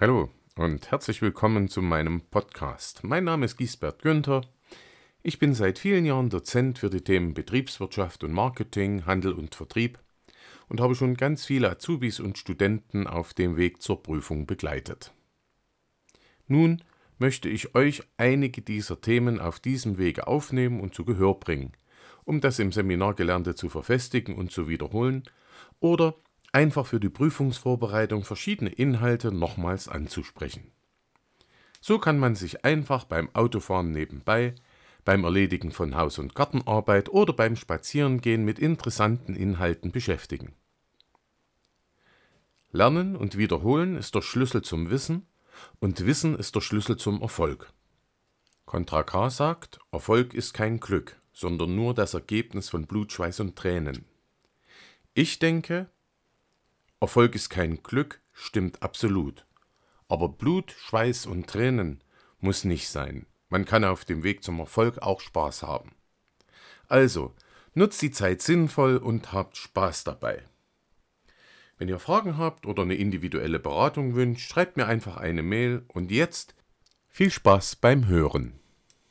Hallo und herzlich willkommen zu meinem Podcast. Mein Name ist Giesbert Günther. Ich bin seit vielen Jahren Dozent für die Themen Betriebswirtschaft und Marketing, Handel und Vertrieb und habe schon ganz viele Azubis und Studenten auf dem Weg zur Prüfung begleitet. Nun möchte ich euch einige dieser Themen auf diesem Wege aufnehmen und zu Gehör bringen, um das im Seminar Gelernte zu verfestigen und zu wiederholen oder einfach für die Prüfungsvorbereitung verschiedene Inhalte nochmals anzusprechen. So kann man sich einfach beim Autofahren nebenbei, beim Erledigen von Haus- und Gartenarbeit oder beim Spazierengehen mit interessanten Inhalten beschäftigen. Lernen und Wiederholen ist der Schlüssel zum Wissen und Wissen ist der Schlüssel zum Erfolg. Contra K sagt, Erfolg ist kein Glück, sondern nur das Ergebnis von Blut, Schweiß und Tränen. Ich denke, Erfolg ist kein Glück, stimmt absolut. Aber Blut, Schweiß und Tränen muss nicht sein. Man kann auf dem Weg zum Erfolg auch Spaß haben. Also, nutzt die Zeit sinnvoll und habt Spaß dabei. Wenn ihr Fragen habt oder eine individuelle Beratung wünscht, schreibt mir einfach eine Mail und jetzt viel Spaß beim Hören.